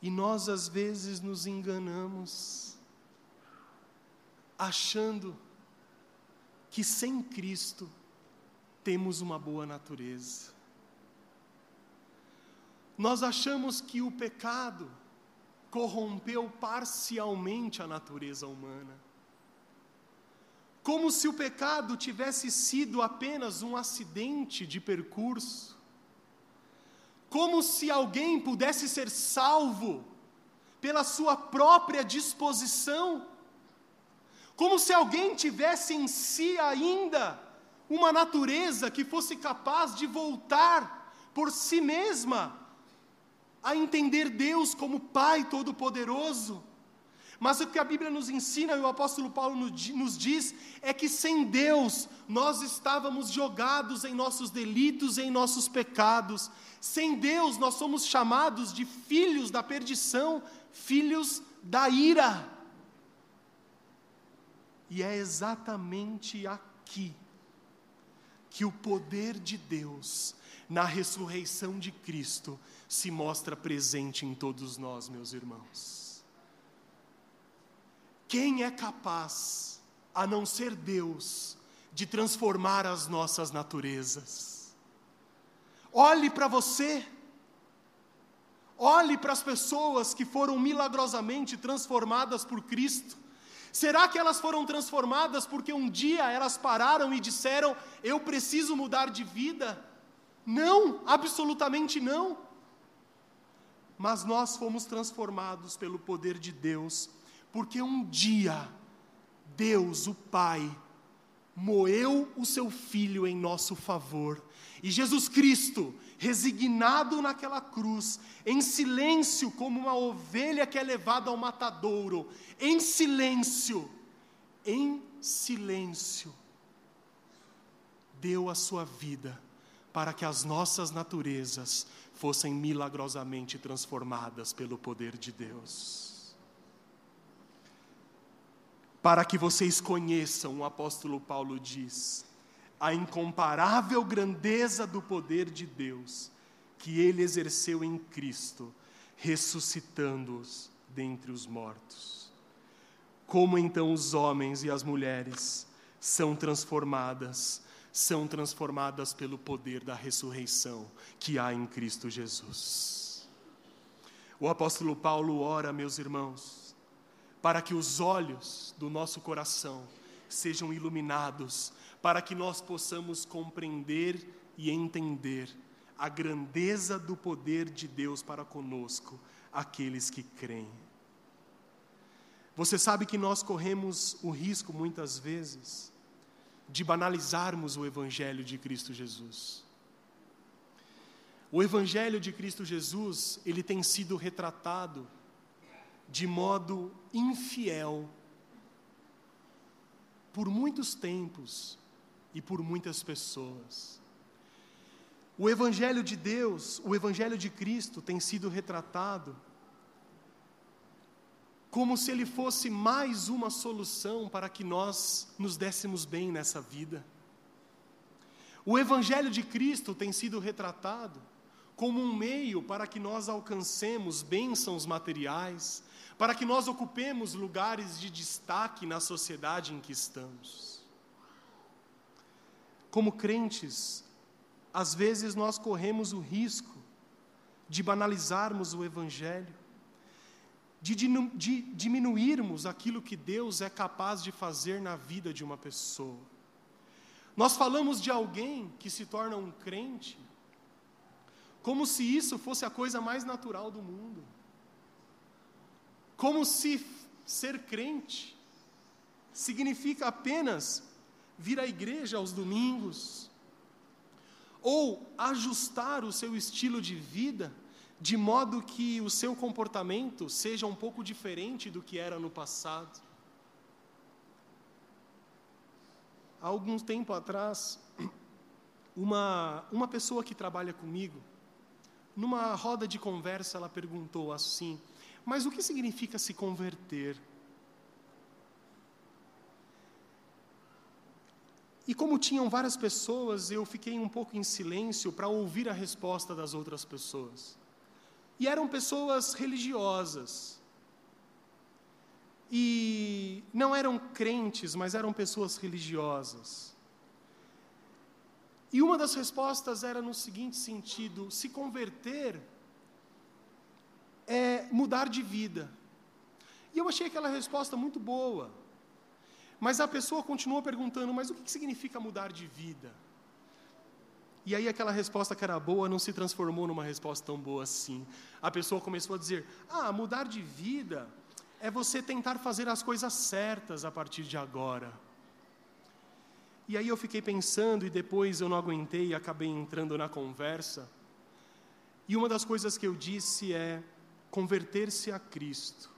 E nós, às vezes, nos enganamos, achando que sem Cristo temos uma boa natureza. Nós achamos que o pecado corrompeu parcialmente a natureza humana. Como se o pecado tivesse sido apenas um acidente de percurso. Como se alguém pudesse ser salvo pela sua própria disposição como se alguém tivesse em si ainda uma natureza que fosse capaz de voltar por si mesma a entender Deus como Pai Todo-Poderoso. Mas o que a Bíblia nos ensina e o apóstolo Paulo nos diz é que sem Deus nós estávamos jogados em nossos delitos, em nossos pecados. Sem Deus nós somos chamados de filhos da perdição, filhos da ira. E é exatamente aqui que o poder de Deus, na ressurreição de Cristo, se mostra presente em todos nós, meus irmãos. Quem é capaz, a não ser Deus, de transformar as nossas naturezas? Olhe para você, olhe para as pessoas que foram milagrosamente transformadas por Cristo. Será que elas foram transformadas porque um dia elas pararam e disseram: Eu preciso mudar de vida? Não, absolutamente não. Mas nós fomos transformados pelo poder de Deus, porque um dia Deus, o Pai, moeu o seu filho em nosso favor. E Jesus Cristo, resignado naquela cruz, em silêncio, como uma ovelha que é levada ao matadouro, em silêncio, em silêncio, deu a sua vida para que as nossas naturezas fossem milagrosamente transformadas pelo poder de Deus. Para que vocês conheçam, o apóstolo Paulo diz, a incomparável grandeza do poder de Deus que ele exerceu em Cristo, ressuscitando-os dentre os mortos. Como então os homens e as mulheres são transformadas, são transformadas pelo poder da ressurreição que há em Cristo Jesus. O apóstolo Paulo ora, meus irmãos, para que os olhos do nosso coração sejam iluminados, para que nós possamos compreender e entender a grandeza do poder de Deus para conosco, aqueles que creem. Você sabe que nós corremos o risco, muitas vezes, de banalizarmos o Evangelho de Cristo Jesus. O Evangelho de Cristo Jesus, ele tem sido retratado de modo infiel por muitos tempos e por muitas pessoas. O Evangelho de Deus, o Evangelho de Cristo tem sido retratado como se ele fosse mais uma solução para que nós nos dessemos bem nessa vida. O Evangelho de Cristo tem sido retratado como um meio para que nós alcancemos bênçãos materiais, para que nós ocupemos lugares de destaque na sociedade em que estamos. Como crentes, às vezes nós corremos o risco de banalizarmos o Evangelho, de, diminuirmos aquilo que Deus é capaz de fazer na vida de uma pessoa. Nós falamos de alguém que se torna um crente, como se isso fosse a coisa mais natural do mundo como se ser crente significa apenas vir à igreja aos domingos, ou ajustar o seu estilo de vida de modo que o seu comportamento seja um pouco diferente do que era no passado. Há algum tempo atrás, uma, uma pessoa que trabalha comigo, numa roda de conversa, ela perguntou assim: mas o que significa se converter? E como tinham várias pessoas, eu fiquei um pouco em silêncio para ouvir a resposta das outras pessoas. E eram pessoas religiosas. E não eram crentes, mas eram pessoas religiosas. E uma das respostas era no seguinte sentido: se converter é mudar de vida. E eu achei aquela resposta muito boa. Mas a pessoa continuou perguntando: mas o que significa mudar de vida? E aí aquela resposta que era boa não se transformou numa resposta tão boa assim. A pessoa começou a dizer: ah, mudar de vida é você tentar fazer as coisas certas a partir de agora. E aí eu fiquei pensando e depois eu não aguentei e acabei entrando na conversa. E uma das coisas que eu disse é: Converter-se a Cristo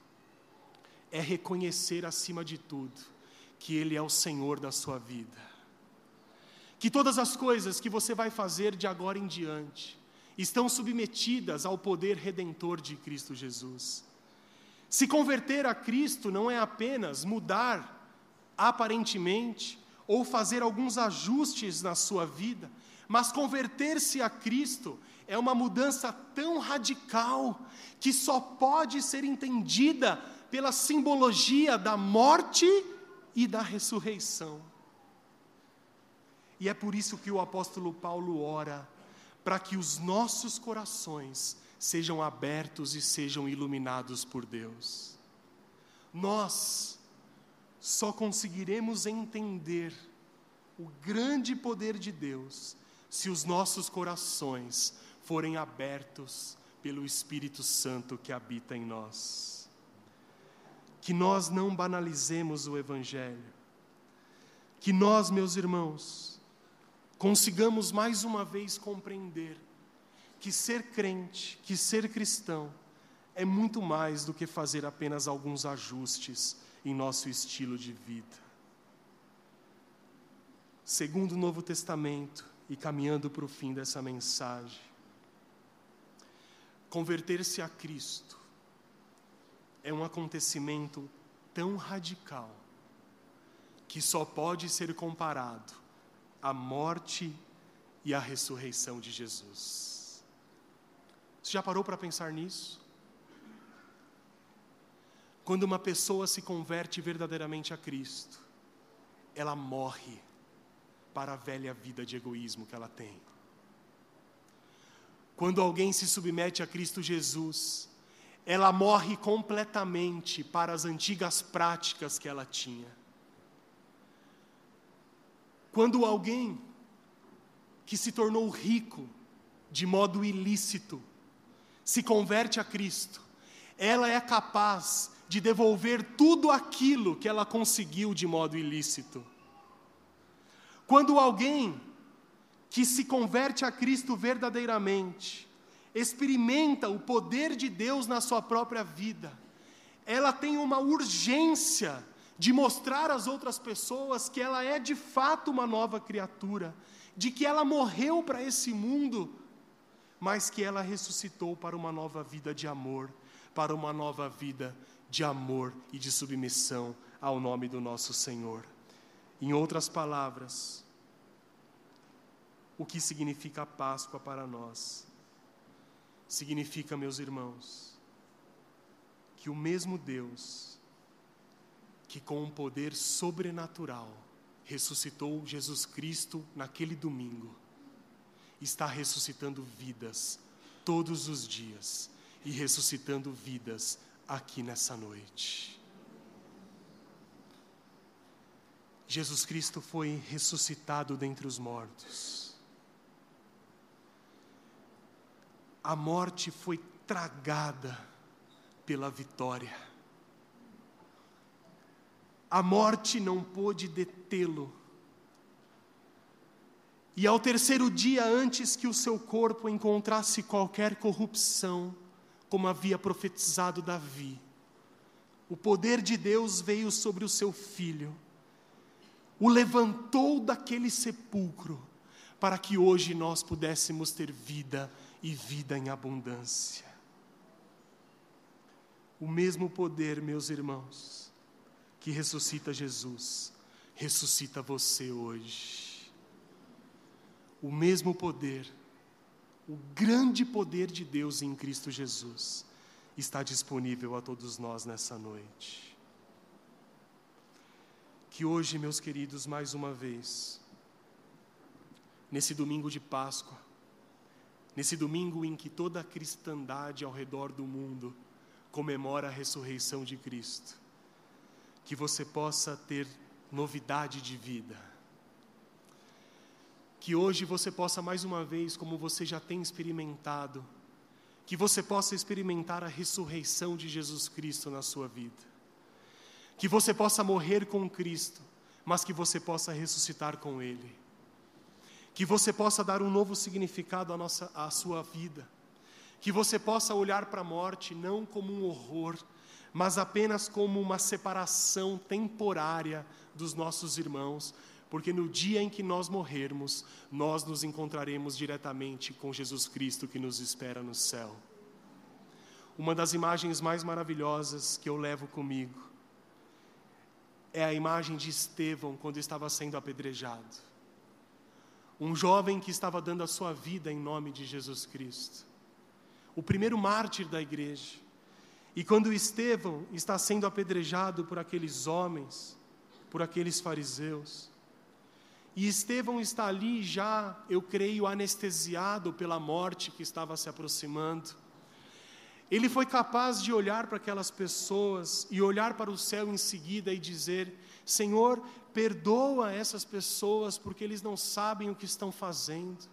é reconhecer acima de tudo que Ele é o Senhor da sua vida. Que todas as coisas que você vai fazer de agora em diante estão submetidas ao poder redentor de Cristo Jesus. Se converter a Cristo não é apenas mudar aparentemente ou fazer alguns ajustes na sua vida, mas converter-se a Cristo é uma mudança tão radical que só pode ser entendida pela simbologia da morte e da ressurreição. E é por isso que o apóstolo Paulo ora para que os nossos corações sejam abertos e sejam iluminados por Deus. Nós só conseguiremos entender o grande poder de Deus se os nossos corações forem abertos pelo Espírito Santo que habita em nós. Que nós não banalizemos o Evangelho. Que nós, meus irmãos, consigamos mais uma vez compreender que ser crente, que ser cristão, é muito mais do que fazer apenas alguns ajustes em nosso estilo de vida. Segundo o Novo Testamento, e caminhando para o fim dessa mensagem, Converter-se a Cristo é um acontecimento tão radical que só pode ser comparado à morte e à ressurreição de Jesus. Você já parou para pensar nisso? Quando uma pessoa se converte verdadeiramente a Cristo, ela morre para a velha vida de egoísmo que ela tem. Quando alguém se submete a Cristo Jesus, ela morre completamente para as antigas práticas que ela tinha. Quando alguém que se tornou rico de modo ilícito se converte a Cristo, ela é capaz de devolver tudo aquilo que ela conseguiu de modo ilícito. Quando alguém que se converte a Cristo verdadeiramente, experimenta o poder de Deus na sua própria vida, ela tem uma urgência de mostrar às outras pessoas que ela é de fato uma nova criatura, de que ela morreu para esse mundo, mas que ela ressuscitou para uma nova vida de amor, para uma nova vida de amor e de submissão ao nome do nosso Senhor. Em outras palavras, o que significa a Páscoa para nós. Significa, meus irmãos, que o mesmo Deus que com um poder sobrenatural ressuscitou Jesus Cristo naquele domingo, está ressuscitando vidas todos os dias e ressuscitando vidas aqui nessa noite. Jesus Cristo foi ressuscitado dentre os mortos. A morte foi tragada pela vitória. A morte não pôde detê-lo. E ao terceiro dia, antes que o seu corpo encontrasse qualquer corrupção, como havia profetizado Davi, o poder de Deus veio sobre o seu filho, o levantou daquele sepulcro, para que hoje nós pudéssemos ter vida e vida em abundância. O mesmo poder, meus irmãos, que ressuscita Jesus, ressuscita você hoje. O mesmo poder, o grande poder de Deus em Cristo Jesus, está disponível a todos nós nessa noite. Que hoje, meus queridos, mais uma vez, nesse domingo de Páscoa, nesse domingo em que toda a cristandade ao redor do mundo comemora a ressurreição de Cristo, que você possa ter novidade de vida. Que hoje você possa mais uma vez, como você já tem experimentado, que você possa experimentar a ressurreição de Jesus Cristo na sua vida. Que você possa morrer com Cristo, mas que você possa ressuscitar com Ele. Que você possa dar um novo significado à, nossa, à sua vida. Que você possa olhar para a morte não como um horror, mas apenas como uma separação temporária dos nossos irmãos, porque no dia em que nós morrermos, nós nos encontraremos diretamente com Jesus Cristo que nos espera no céu. Uma das imagens mais maravilhosas que eu levo comigo é a imagem de Estevão quando estava sendo apedrejado. Um jovem que estava dando a sua vida em nome de Jesus Cristo. O primeiro mártir da igreja. E quando Estevão está sendo apedrejado por aqueles homens, por aqueles fariseus, e Estevão está ali já, eu creio, anestesiado pela morte que estava se aproximando. Ele foi capaz de olhar para aquelas pessoas e olhar para o céu em seguida e dizer: Senhor, perdoa essas pessoas porque eles não sabem o que estão fazendo.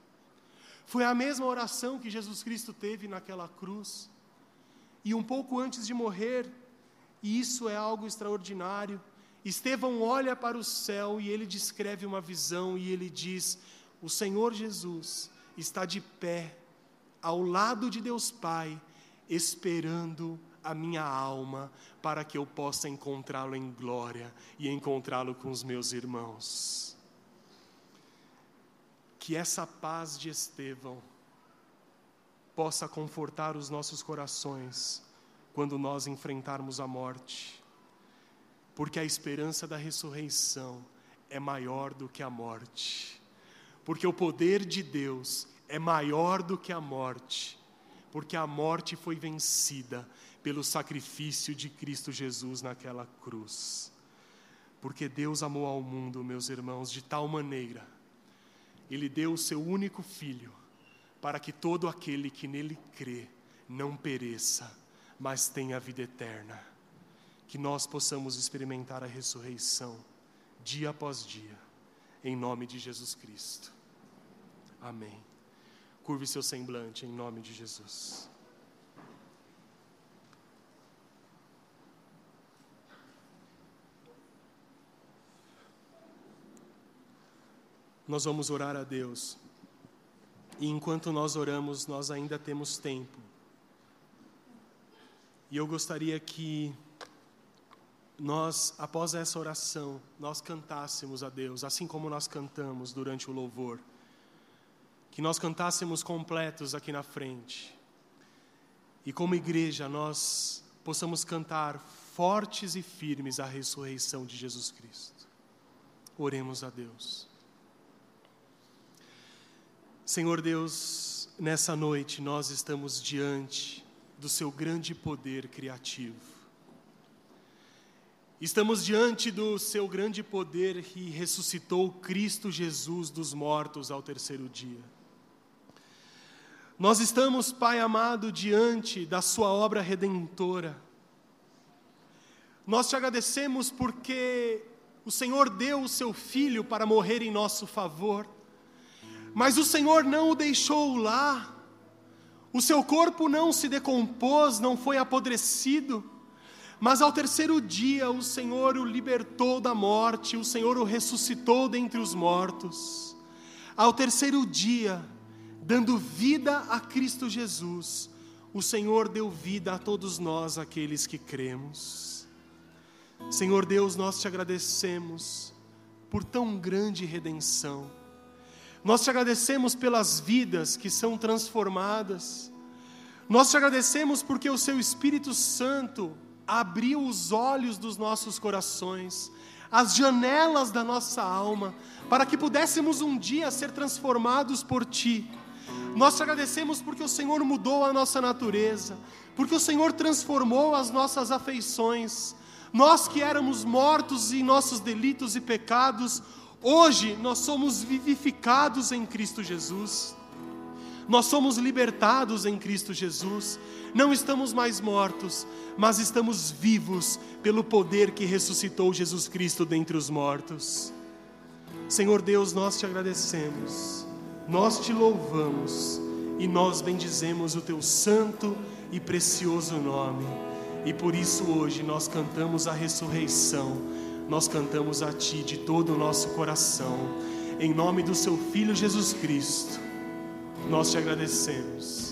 Foi a mesma oração que Jesus Cristo teve naquela cruz. E um pouco antes de morrer, e isso é algo extraordinário, Estevão olha para o céu e ele descreve uma visão e ele diz: O Senhor Jesus está de pé ao lado de Deus Pai, esperando a minha alma para que eu possa encontrá-lo em glória e encontrá-lo com os meus irmãos. Que essa paz de Estevão possa confortar os nossos corações quando nós enfrentarmos a morte, porque a esperança da ressurreição é maior do que a morte, porque o poder de Deus é maior do que a morte, porque a morte foi vencida pelo sacrifício de Cristo Jesus naquela cruz. Porque Deus amou ao mundo, meus irmãos, de tal maneira, Ele deu o seu único filho para que todo aquele que nele crê não pereça, mas tenha a vida eterna. Que nós possamos experimentar a ressurreição dia após dia, em nome de Jesus Cristo. Amém. Curve seu semblante em nome de Jesus. Nós vamos orar a Deus. E enquanto nós oramos, nós ainda temos tempo. E eu gostaria que nós, após essa oração, nós cantássemos a Deus, assim como nós cantamos durante o louvor. Que nós cantássemos completos aqui na frente. E como igreja, nós possamos cantar fortes e firmes a ressurreição de Jesus Cristo. Oremos a Deus. Senhor Deus, nessa noite nós estamos diante do seu grande poder criativo. Estamos diante do seu grande poder que ressuscitou Cristo Jesus dos mortos ao terceiro dia. Nós estamos, Pai amado, diante da Sua obra redentora. Nós te agradecemos porque o Senhor deu o Seu Filho para morrer em nosso favor, mas o Senhor não o deixou lá, o seu corpo não se decompôs, não foi apodrecido, mas ao terceiro dia o Senhor o libertou da morte, o Senhor o ressuscitou dentre os mortos. Ao terceiro dia, dando vida a Cristo Jesus, o Senhor deu vida a todos nós, aqueles que cremos. Senhor Deus, nós te agradecemos por tão grande redenção. Nós te agradecemos pelas vidas que são transformadas. Nós te agradecemos porque o Seu Espírito Santo abriu os olhos dos nossos corações, as janelas da nossa alma, para que pudéssemos um dia ser transformados por Ti nós te agradecemos porque o Senhor mudou a nossa natureza, porque o Senhor transformou as nossas afeições. Nós que éramos mortos em nossos delitos e pecados, hoje nós somos vivificados em Cristo Jesus. Nós somos libertados em Cristo Jesus. Não estamos mais mortos, mas estamos vivos pelo poder que ressuscitou Jesus Cristo dentre os mortos. Senhor Deus, nós te agradecemos nós te louvamos e nós bendizemos o teu santo e precioso nome. E por isso hoje nós cantamos a ressurreição, nós cantamos a Ti de todo o nosso coração, em nome do Seu Filho Jesus Cristo. Nós te agradecemos.